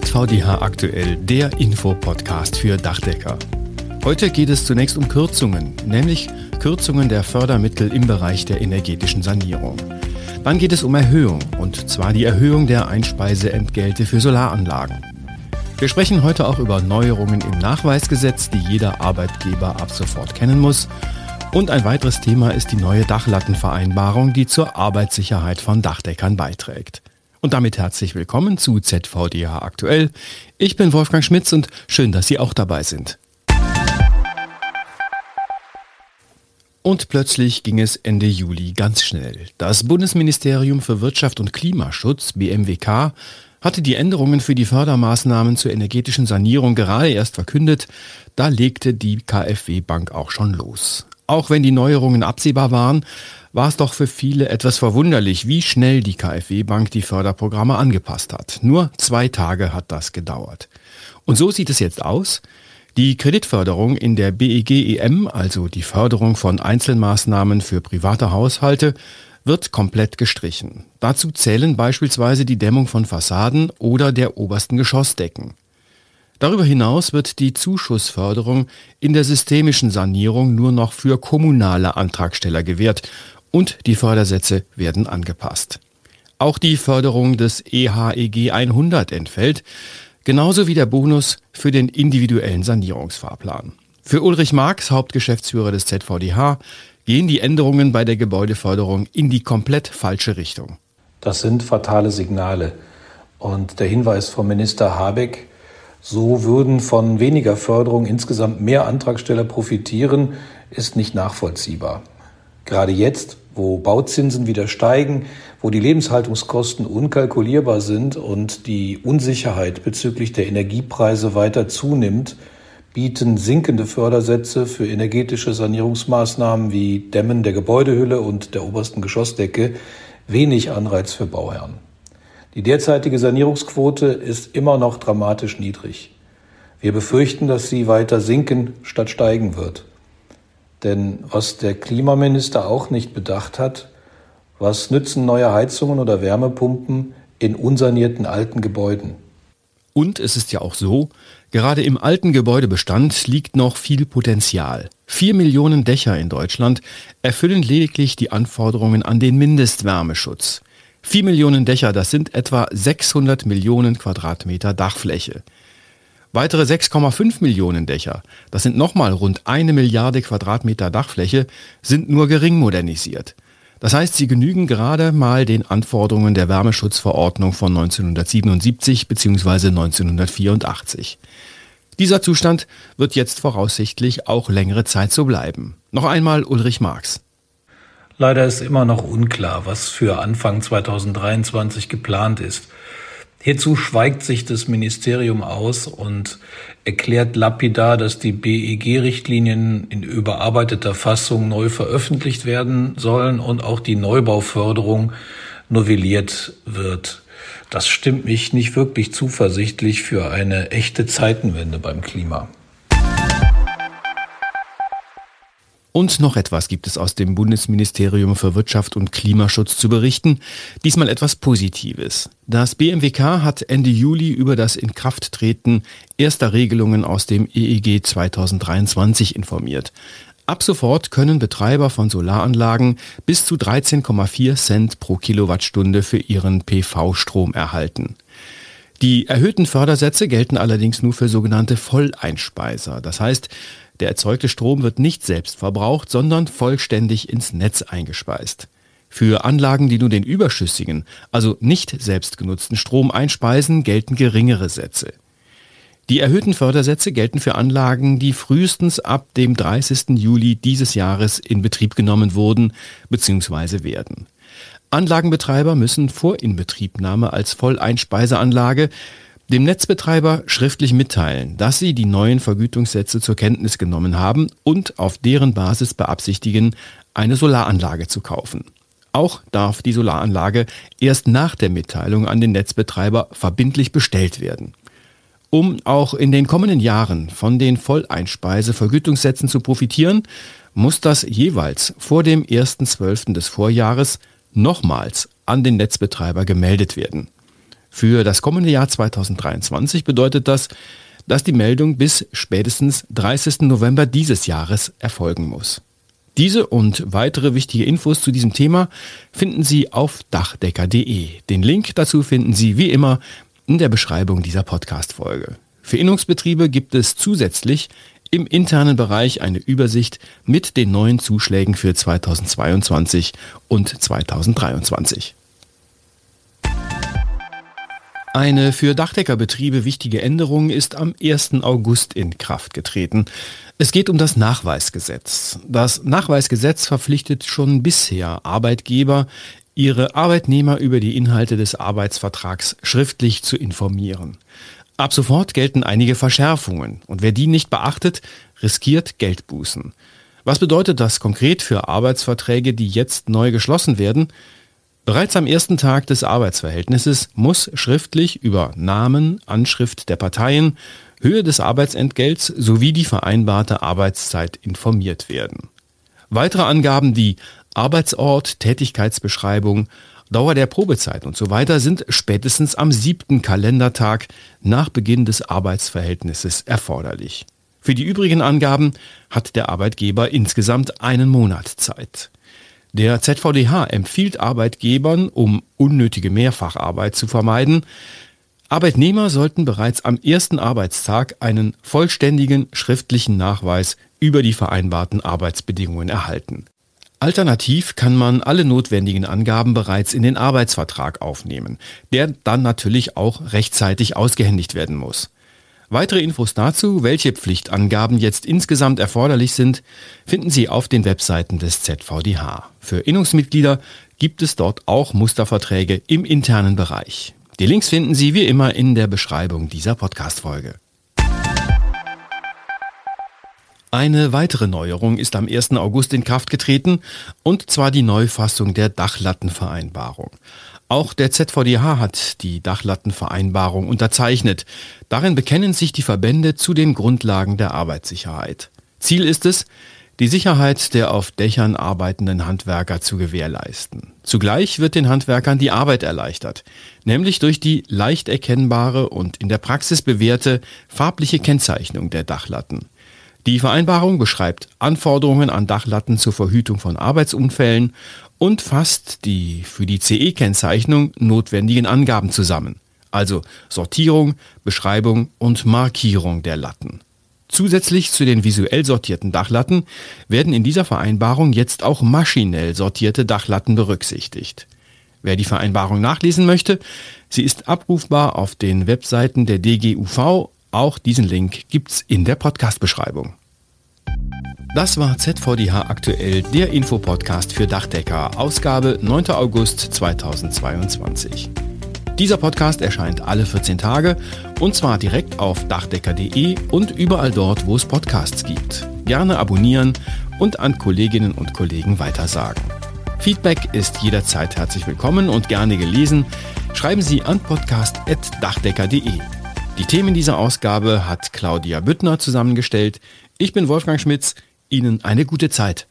ZVDH aktuell, der Infopodcast für Dachdecker. Heute geht es zunächst um Kürzungen, nämlich Kürzungen der Fördermittel im Bereich der energetischen Sanierung. Dann geht es um Erhöhung, und zwar die Erhöhung der Einspeiseentgelte für Solaranlagen. Wir sprechen heute auch über Neuerungen im Nachweisgesetz, die jeder Arbeitgeber ab sofort kennen muss. Und ein weiteres Thema ist die neue Dachlattenvereinbarung, die zur Arbeitssicherheit von Dachdeckern beiträgt. Und damit herzlich willkommen zu ZVDH aktuell. Ich bin Wolfgang Schmitz und schön, dass Sie auch dabei sind. Und plötzlich ging es Ende Juli ganz schnell. Das Bundesministerium für Wirtschaft und Klimaschutz, BMWK, hatte die Änderungen für die Fördermaßnahmen zur energetischen Sanierung gerade erst verkündet. Da legte die KfW Bank auch schon los. Auch wenn die Neuerungen absehbar waren, war es doch für viele etwas verwunderlich, wie schnell die KfW Bank die Förderprogramme angepasst hat. Nur zwei Tage hat das gedauert. Und so sieht es jetzt aus. Die Kreditförderung in der BEG-EM, also die Förderung von Einzelmaßnahmen für private Haushalte, wird komplett gestrichen. Dazu zählen beispielsweise die Dämmung von Fassaden oder der obersten Geschossdecken. Darüber hinaus wird die Zuschussförderung in der systemischen Sanierung nur noch für kommunale Antragsteller gewährt und die Fördersätze werden angepasst. Auch die Förderung des EHEG 100 entfällt, genauso wie der Bonus für den individuellen Sanierungsfahrplan. Für Ulrich Marx, Hauptgeschäftsführer des ZVDH, gehen die Änderungen bei der Gebäudeförderung in die komplett falsche Richtung. Das sind fatale Signale. Und der Hinweis vom Minister Habeck, so würden von weniger Förderung insgesamt mehr Antragsteller profitieren, ist nicht nachvollziehbar. Gerade jetzt, wo Bauzinsen wieder steigen, wo die Lebenshaltungskosten unkalkulierbar sind und die Unsicherheit bezüglich der Energiepreise weiter zunimmt, bieten sinkende Fördersätze für energetische Sanierungsmaßnahmen wie Dämmen der Gebäudehülle und der obersten Geschossdecke wenig Anreiz für Bauherren. Die derzeitige Sanierungsquote ist immer noch dramatisch niedrig. Wir befürchten, dass sie weiter sinken statt steigen wird. Denn was der Klimaminister auch nicht bedacht hat, was nützen neue Heizungen oder Wärmepumpen in unsanierten alten Gebäuden? Und es ist ja auch so, gerade im alten Gebäudebestand liegt noch viel Potenzial. Vier Millionen Dächer in Deutschland erfüllen lediglich die Anforderungen an den Mindestwärmeschutz. Vier Millionen Dächer, das sind etwa 600 Millionen Quadratmeter Dachfläche. Weitere 6,5 Millionen Dächer, das sind nochmal rund eine Milliarde Quadratmeter Dachfläche, sind nur gering modernisiert. Das heißt, sie genügen gerade mal den Anforderungen der Wärmeschutzverordnung von 1977 bzw. 1984. Dieser Zustand wird jetzt voraussichtlich auch längere Zeit so bleiben. Noch einmal Ulrich Marx. Leider ist immer noch unklar, was für Anfang 2023 geplant ist. Hierzu schweigt sich das Ministerium aus und erklärt lapidar, dass die BEG-Richtlinien in überarbeiteter Fassung neu veröffentlicht werden sollen und auch die Neubauförderung novelliert wird. Das stimmt mich nicht wirklich zuversichtlich für eine echte Zeitenwende beim Klima. Und noch etwas gibt es aus dem Bundesministerium für Wirtschaft und Klimaschutz zu berichten. Diesmal etwas Positives. Das BMWK hat Ende Juli über das Inkrafttreten erster Regelungen aus dem EEG 2023 informiert. Ab sofort können Betreiber von Solaranlagen bis zu 13,4 Cent pro Kilowattstunde für ihren PV-Strom erhalten. Die erhöhten Fördersätze gelten allerdings nur für sogenannte Volleinspeiser. Das heißt, der erzeugte Strom wird nicht selbst verbraucht, sondern vollständig ins Netz eingespeist. Für Anlagen, die nur den überschüssigen, also nicht selbstgenutzten Strom einspeisen, gelten geringere Sätze. Die erhöhten Fördersätze gelten für Anlagen, die frühestens ab dem 30. Juli dieses Jahres in Betrieb genommen wurden bzw. werden. Anlagenbetreiber müssen vor Inbetriebnahme als Volleinspeiseanlage dem Netzbetreiber schriftlich mitteilen, dass sie die neuen Vergütungssätze zur Kenntnis genommen haben und auf deren Basis beabsichtigen, eine Solaranlage zu kaufen. Auch darf die Solaranlage erst nach der Mitteilung an den Netzbetreiber verbindlich bestellt werden. Um auch in den kommenden Jahren von den Volleinspeisevergütungssätzen zu profitieren, muss das jeweils vor dem 1.12. des Vorjahres nochmals an den Netzbetreiber gemeldet werden. Für das kommende Jahr 2023 bedeutet das, dass die Meldung bis spätestens 30. November dieses Jahres erfolgen muss. Diese und weitere wichtige Infos zu diesem Thema finden Sie auf dachdecker.de. Den Link dazu finden Sie wie immer in der Beschreibung dieser Podcast-Folge. Für Innungsbetriebe gibt es zusätzlich im internen Bereich eine Übersicht mit den neuen Zuschlägen für 2022 und 2023. Eine für Dachdeckerbetriebe wichtige Änderung ist am 1. August in Kraft getreten. Es geht um das Nachweisgesetz. Das Nachweisgesetz verpflichtet schon bisher Arbeitgeber, ihre Arbeitnehmer über die Inhalte des Arbeitsvertrags schriftlich zu informieren. Ab sofort gelten einige Verschärfungen und wer die nicht beachtet, riskiert Geldbußen. Was bedeutet das konkret für Arbeitsverträge, die jetzt neu geschlossen werden? Bereits am ersten Tag des Arbeitsverhältnisses muss schriftlich über Namen, Anschrift der Parteien, Höhe des Arbeitsentgelts sowie die vereinbarte Arbeitszeit informiert werden. Weitere Angaben wie Arbeitsort, Tätigkeitsbeschreibung, Dauer der Probezeit und so sind spätestens am siebten Kalendertag nach Beginn des Arbeitsverhältnisses erforderlich. Für die übrigen Angaben hat der Arbeitgeber insgesamt einen Monat Zeit. Der ZVDH empfiehlt Arbeitgebern, um unnötige Mehrfacharbeit zu vermeiden, Arbeitnehmer sollten bereits am ersten Arbeitstag einen vollständigen schriftlichen Nachweis über die vereinbarten Arbeitsbedingungen erhalten. Alternativ kann man alle notwendigen Angaben bereits in den Arbeitsvertrag aufnehmen, der dann natürlich auch rechtzeitig ausgehändigt werden muss. Weitere Infos dazu, welche Pflichtangaben jetzt insgesamt erforderlich sind, finden Sie auf den Webseiten des ZVDH. Für Innungsmitglieder gibt es dort auch Musterverträge im internen Bereich. Die Links finden Sie wie immer in der Beschreibung dieser Podcast-Folge. Eine weitere Neuerung ist am 1. August in Kraft getreten, und zwar die Neufassung der Dachlattenvereinbarung. Auch der ZVDH hat die Dachlattenvereinbarung unterzeichnet. Darin bekennen sich die Verbände zu den Grundlagen der Arbeitssicherheit. Ziel ist es, die Sicherheit der auf Dächern arbeitenden Handwerker zu gewährleisten. Zugleich wird den Handwerkern die Arbeit erleichtert, nämlich durch die leicht erkennbare und in der Praxis bewährte farbliche Kennzeichnung der Dachlatten. Die Vereinbarung beschreibt Anforderungen an Dachlatten zur Verhütung von Arbeitsunfällen und fasst die für die CE-Kennzeichnung notwendigen Angaben zusammen, also Sortierung, Beschreibung und Markierung der Latten. Zusätzlich zu den visuell sortierten Dachlatten werden in dieser Vereinbarung jetzt auch maschinell sortierte Dachlatten berücksichtigt. Wer die Vereinbarung nachlesen möchte, sie ist abrufbar auf den Webseiten der DGUV. Auch diesen Link gibt's in der Podcast-Beschreibung. Das war ZVDH aktuell, der Infopodcast für Dachdecker, Ausgabe 9. August 2022. Dieser Podcast erscheint alle 14 Tage und zwar direkt auf dachdecker.de und überall dort, wo es Podcasts gibt. Gerne abonnieren und an Kolleginnen und Kollegen weitersagen. Feedback ist jederzeit herzlich willkommen und gerne gelesen. Schreiben Sie an podcast.dachdecker.de. Die Themen dieser Ausgabe hat Claudia Büttner zusammengestellt. Ich bin Wolfgang Schmitz. Ihnen eine gute Zeit.